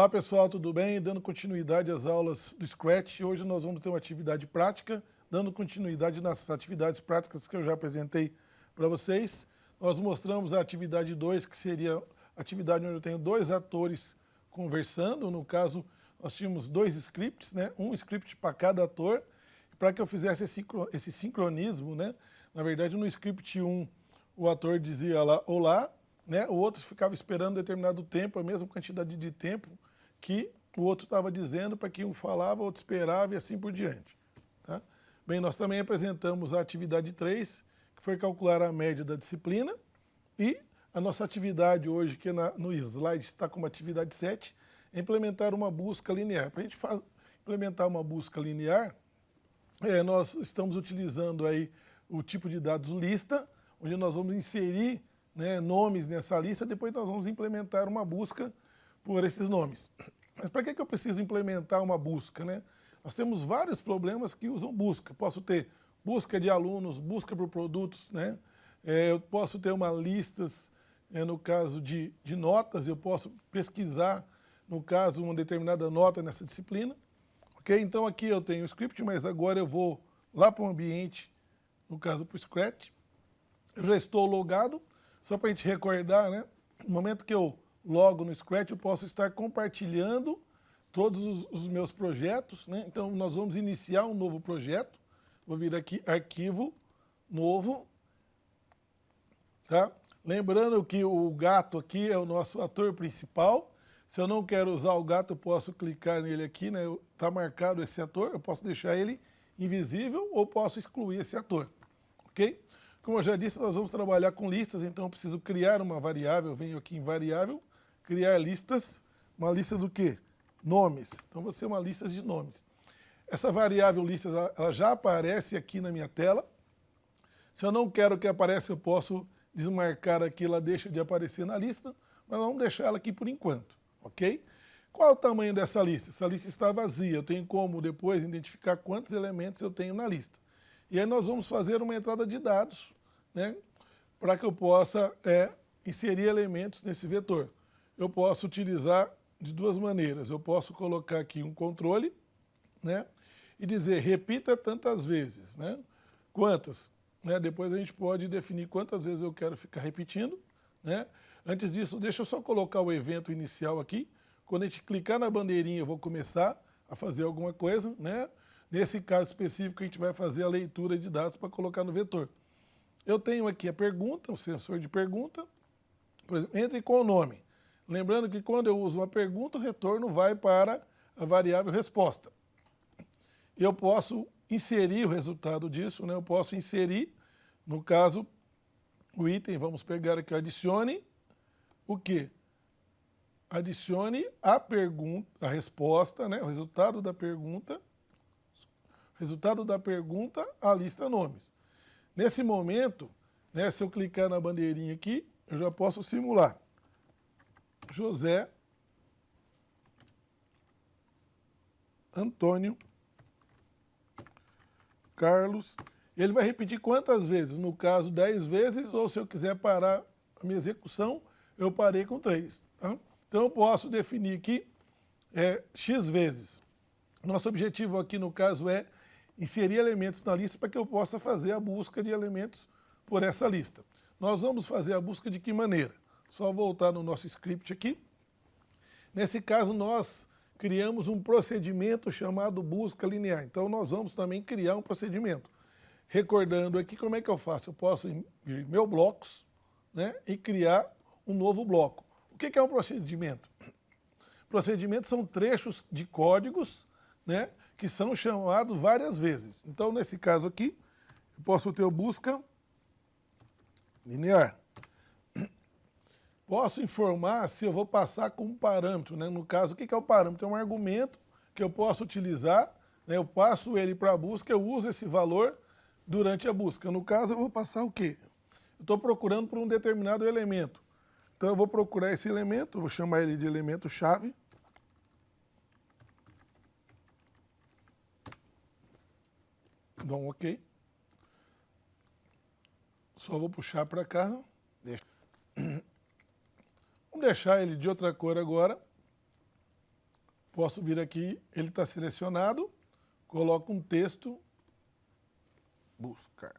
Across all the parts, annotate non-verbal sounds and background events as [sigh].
Olá pessoal, tudo bem? Dando continuidade às aulas do Scratch, hoje nós vamos ter uma atividade prática, dando continuidade nas atividades práticas que eu já apresentei para vocês. Nós mostramos a atividade 2, que seria a atividade onde eu tenho dois atores conversando, no caso nós tínhamos dois scripts, né? um script para cada ator, para que eu fizesse esse sincronismo, né? na verdade no script 1 um, o ator dizia lá, olá, né? o outro ficava esperando determinado tempo, a mesma quantidade de tempo que o outro estava dizendo para que um falava, o outro esperava e assim por diante. Tá? Bem, nós também apresentamos a atividade 3, que foi calcular a média da disciplina, e a nossa atividade hoje, que na, no slide está como atividade 7, é implementar uma busca linear. Para a gente faz, implementar uma busca linear, é, nós estamos utilizando aí o tipo de dados lista, onde nós vamos inserir né, nomes nessa lista, depois nós vamos implementar uma busca por esses nomes. Mas para que, que eu preciso implementar uma busca? Né? Nós temos vários problemas que usam busca. Posso ter busca de alunos, busca por produtos, né? É, eu posso ter uma listas, é, no caso de, de notas, eu posso pesquisar, no caso, uma determinada nota nessa disciplina. Ok? Então aqui eu tenho o script, mas agora eu vou lá para o ambiente, no caso para o Scratch. Eu já estou logado, só para a gente recordar, né? No momento que eu logo no Scratch, eu posso estar compartilhando todos os, os meus projetos. Né? Então, nós vamos iniciar um novo projeto. Vou vir aqui, arquivo, novo. Tá? Lembrando que o gato aqui é o nosso ator principal. Se eu não quero usar o gato, eu posso clicar nele aqui, né? Está marcado esse ator, eu posso deixar ele invisível ou posso excluir esse ator, ok? Como eu já disse, nós vamos trabalhar com listas, então eu preciso criar uma variável, venho aqui em variável, criar listas, uma lista do quê? Nomes. Então, você uma lista de nomes. Essa variável listas, ela já aparece aqui na minha tela. Se eu não quero que apareça, eu posso desmarcar aqui, ela deixa de aparecer na lista, mas vamos deixar ela aqui por enquanto, ok? Qual é o tamanho dessa lista? Essa lista está vazia, eu tenho como depois identificar quantos elementos eu tenho na lista. E aí nós vamos fazer uma entrada de dados, né, para que eu possa é, inserir elementos nesse vetor eu posso utilizar de duas maneiras. Eu posso colocar aqui um controle, né? E dizer, repita tantas vezes, né? Quantas? Né? Depois a gente pode definir quantas vezes eu quero ficar repetindo, né? Antes disso, deixa eu só colocar o evento inicial aqui. Quando a gente clicar na bandeirinha, eu vou começar a fazer alguma coisa, né? Nesse caso específico, a gente vai fazer a leitura de dados para colocar no vetor. Eu tenho aqui a pergunta, o sensor de pergunta. Por exemplo, entre com o nome. Lembrando que quando eu uso uma pergunta, o retorno vai para a variável resposta. Eu posso inserir o resultado disso, né? eu posso inserir, no caso, o item, vamos pegar aqui, adicione o quê? Adicione a pergunta, a resposta, né? o resultado da pergunta, resultado da pergunta à lista nomes. Nesse momento, né, se eu clicar na bandeirinha aqui, eu já posso simular. José Antônio Carlos. Ele vai repetir quantas vezes? No caso, 10 vezes, ou se eu quiser parar a minha execução, eu parei com 3. Tá? Então eu posso definir aqui é, X vezes. Nosso objetivo aqui, no caso, é inserir elementos na lista para que eu possa fazer a busca de elementos por essa lista. Nós vamos fazer a busca de que maneira? Só voltar no nosso script aqui. Nesse caso, nós criamos um procedimento chamado busca linear. Então, nós vamos também criar um procedimento. Recordando aqui, como é que eu faço? Eu posso vir meu blocos né, e criar um novo bloco. O que é um procedimento? Procedimentos são trechos de códigos né, que são chamados várias vezes. Então, nesse caso aqui, eu posso ter o busca linear. Posso informar se eu vou passar com um parâmetro, né? no caso, o que é o parâmetro? É um argumento que eu posso utilizar, né? eu passo ele para a busca, eu uso esse valor durante a busca. No caso, eu vou passar o quê? Eu estou procurando por um determinado elemento. Então eu vou procurar esse elemento, vou chamar ele de elemento chave. Dou um OK. Só vou puxar para cá. Deixar ele de outra cor agora. posso vir aqui, ele está selecionado, coloco um texto, buscar.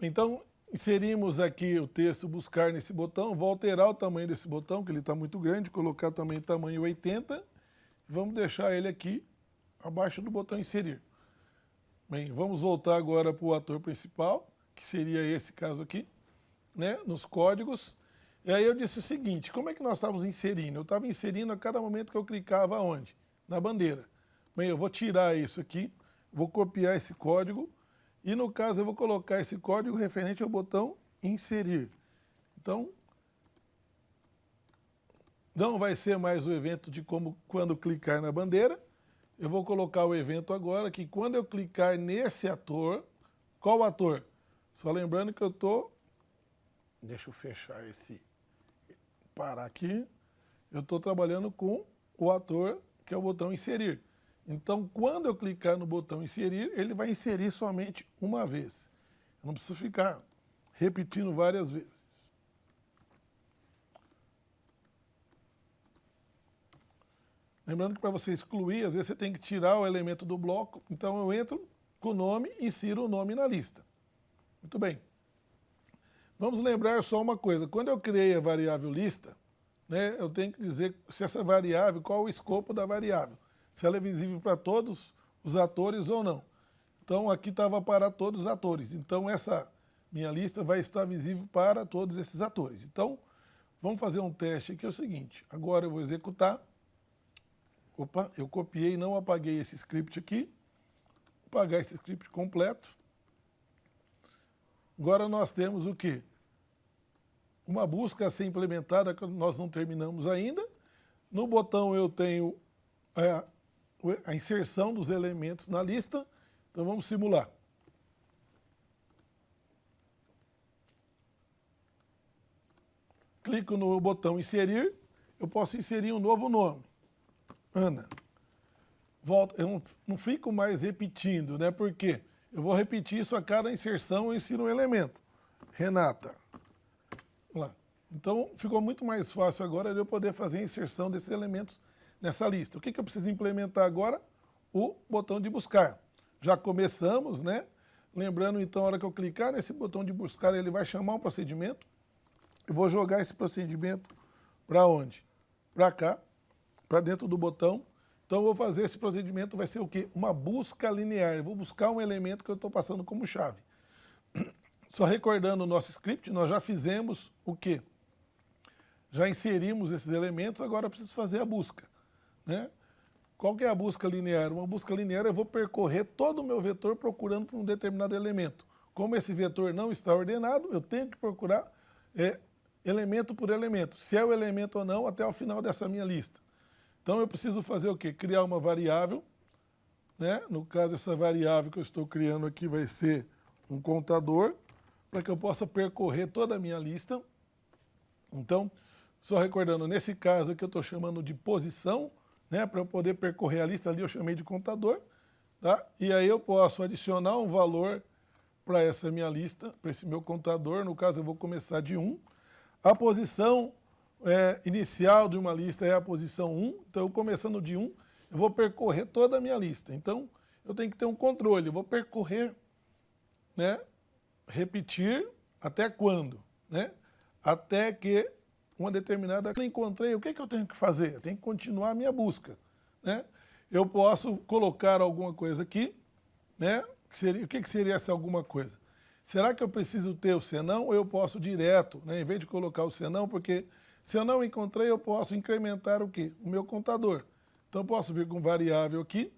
Então, inserimos aqui o texto buscar nesse botão, vou alterar o tamanho desse botão, que ele está muito grande, colocar também tamanho 80, vamos deixar ele aqui abaixo do botão inserir. Bem, vamos voltar agora para o ator principal, que seria esse caso aqui, né, nos códigos. E aí eu disse o seguinte, como é que nós estávamos inserindo? Eu estava inserindo a cada momento que eu clicava onde? Na bandeira. Bem, eu vou tirar isso aqui, vou copiar esse código, e no caso eu vou colocar esse código referente ao botão inserir. Então, não vai ser mais o evento de como quando clicar na bandeira. Eu vou colocar o evento agora que quando eu clicar nesse ator, qual ator? Só lembrando que eu estou, deixa eu fechar esse, parar aqui, eu estou trabalhando com o ator que é o botão inserir. Então, quando eu clicar no botão inserir, ele vai inserir somente uma vez. Eu não preciso ficar repetindo várias vezes. Lembrando que para você excluir, às vezes você tem que tirar o elemento do bloco. Então eu entro com o nome e insiro o nome na lista. Muito bem. Vamos lembrar só uma coisa. Quando eu criei a variável lista, né, eu tenho que dizer se essa variável, qual o escopo da variável se ela é visível para todos os atores ou não. Então aqui estava para todos os atores. Então essa minha lista vai estar visível para todos esses atores. Então vamos fazer um teste aqui, é o seguinte. Agora eu vou executar. Opa, eu copiei, não apaguei esse script aqui. Vou apagar esse script completo. Agora nós temos o quê? Uma busca a ser implementada que nós não terminamos ainda. No botão eu tenho é, a inserção dos elementos na lista. Então vamos simular. Clico no botão inserir, eu posso inserir um novo nome. Ana. Volta, eu não, fico mais repetindo, né? Porque eu vou repetir isso a cada inserção, eu insiro um elemento. Renata. Vamos lá. Então ficou muito mais fácil agora de eu poder fazer a inserção desses elementos nessa lista. O que, que eu preciso implementar agora? O botão de buscar. Já começamos, né? Lembrando, então, a hora que eu clicar nesse botão de buscar, ele vai chamar um procedimento. Eu vou jogar esse procedimento para onde? Para cá, para dentro do botão. Então, eu vou fazer esse procedimento, vai ser o quê? Uma busca linear. Eu vou buscar um elemento que eu estou passando como chave. [clears throat] Só recordando o nosso script, nós já fizemos o quê? Já inserimos esses elementos, agora eu preciso fazer a busca. Né? Qual que é a busca linear? Uma busca linear eu vou percorrer todo o meu vetor procurando por um determinado elemento. Como esse vetor não está ordenado, eu tenho que procurar é, elemento por elemento, se é o elemento ou não, até o final dessa minha lista. Então eu preciso fazer o quê? Criar uma variável. Né? No caso, essa variável que eu estou criando aqui vai ser um contador, para que eu possa percorrer toda a minha lista. Então, só recordando, nesse caso aqui eu estou chamando de posição, né, para eu poder percorrer a lista ali, eu chamei de contador, tá? E aí eu posso adicionar um valor para essa minha lista, para esse meu contador, no caso eu vou começar de 1. A posição é, inicial de uma lista é a posição 1, então eu começando de 1, eu vou percorrer toda a minha lista. Então eu tenho que ter um controle, eu vou percorrer, né, repetir até quando? Né? Até que uma determinada eu encontrei, o que, é que eu tenho que fazer? Eu tenho que continuar a minha busca. Né? Eu posso colocar alguma coisa aqui, né? Que seria, o que, que seria essa alguma coisa? Será que eu preciso ter o senão ou eu posso direto, né? em vez de colocar o senão, porque se eu não encontrei, eu posso incrementar o quê? O meu contador. Então, eu posso vir com variável aqui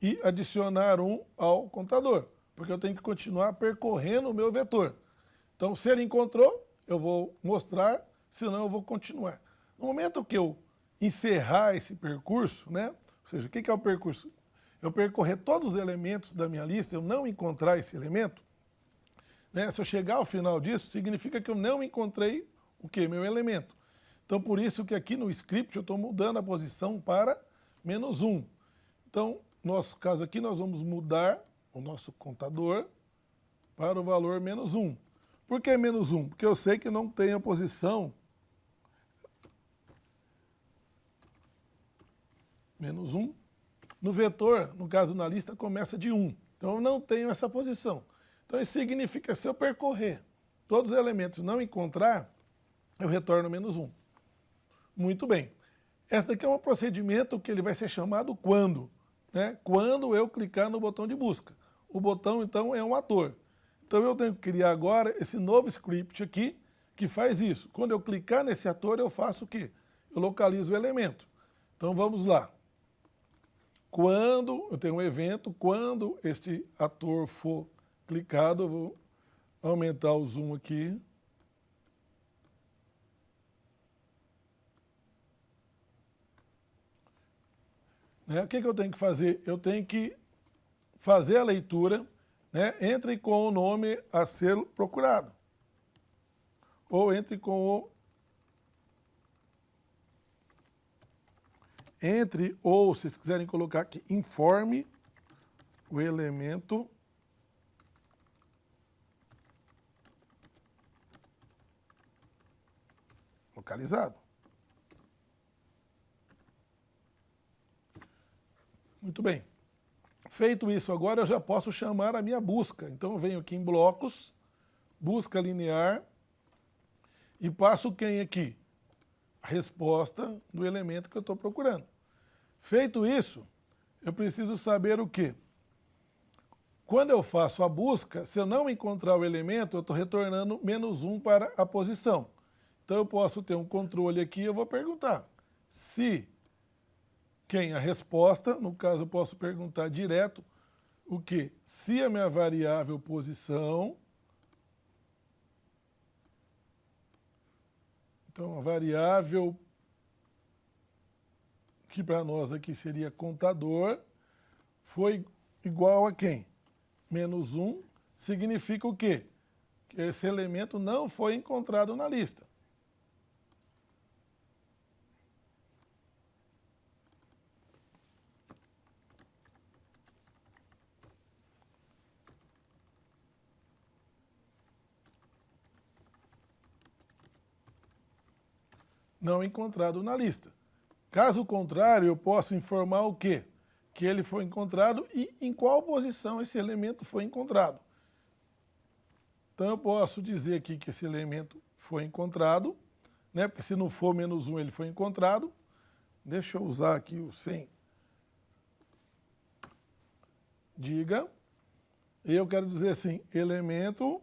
e adicionar um ao contador, porque eu tenho que continuar percorrendo o meu vetor. Então, se ele encontrou, eu vou mostrar, senão eu vou continuar. No momento que eu encerrar esse percurso, né? ou seja, o que é o percurso? Eu percorrer todos os elementos da minha lista, eu não encontrar esse elemento, né? se eu chegar ao final disso, significa que eu não encontrei o que? Meu elemento. Então, por isso que aqui no script eu estou mudando a posição para menos 1. Então, no nosso caso aqui, nós vamos mudar o nosso contador para o valor menos 1. Por que menos 1? Porque eu sei que não tem a posição menos 1. No vetor, no caso na lista, começa de 1. Então eu não tenho essa posição. Então isso significa se eu percorrer todos os elementos não encontrar, eu retorno menos 1. Muito bem. Esse daqui é um procedimento que ele vai ser chamado quando? Né? Quando eu clicar no botão de busca. O botão, então, é um ator. Então eu tenho que criar agora esse novo script aqui que faz isso. Quando eu clicar nesse ator, eu faço o quê? Eu localizo o elemento. Então vamos lá. Quando eu tenho um evento, quando este ator for clicado, eu vou aumentar o zoom aqui. Né? O que, que eu tenho que fazer? Eu tenho que fazer a leitura, né? entre com o nome a ser procurado. Ou entre com o entre, ou se vocês quiserem colocar aqui, informe o elemento localizado. Muito bem. Feito isso agora, eu já posso chamar a minha busca. Então, eu venho aqui em blocos, busca linear, e passo quem aqui? A resposta do elemento que eu estou procurando. Feito isso, eu preciso saber o quê? Quando eu faço a busca, se eu não encontrar o elemento, eu estou retornando menos um para a posição. Então eu posso ter um controle aqui, eu vou perguntar se quem a resposta, no caso eu posso perguntar direto o que? Se a minha variável posição Então a variável que para nós aqui seria contador, foi igual a quem? Menos 1 significa o quê? Que esse elemento não foi encontrado na lista. Não encontrado na lista. Caso contrário, eu posso informar o quê? Que ele foi encontrado e em qual posição esse elemento foi encontrado. Então eu posso dizer aqui que esse elemento foi encontrado, né? porque se não for menos um, ele foi encontrado. Deixa eu usar aqui o sem. Diga. Eu quero dizer assim, elemento